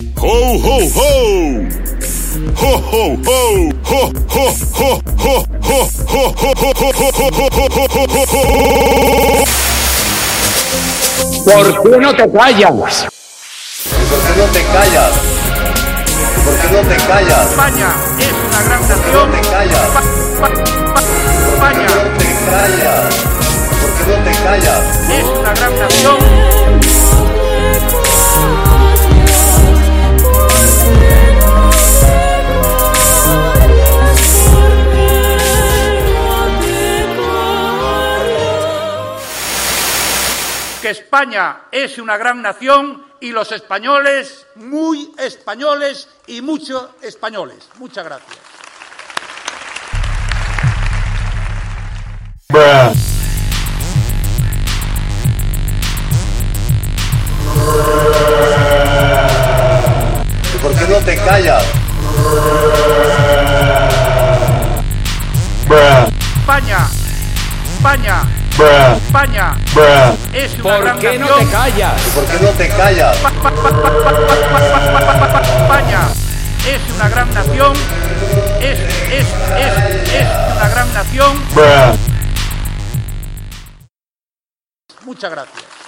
¡Ho, ho, ho! ¡Ho, ho, ho! ¿Por qué no te callas? ¿Por qué no te callas? ¿Por qué no te callas? España es una gran nación. Que España es una gran nación y los españoles muy españoles y muchos españoles. Muchas gracias. ¿Y por qué no te callas? España, España, España es una gran nación. callas? ¿Y por qué no te callas? España es una gran nación. Es, es, es, es una gran nación. Muchas gracias.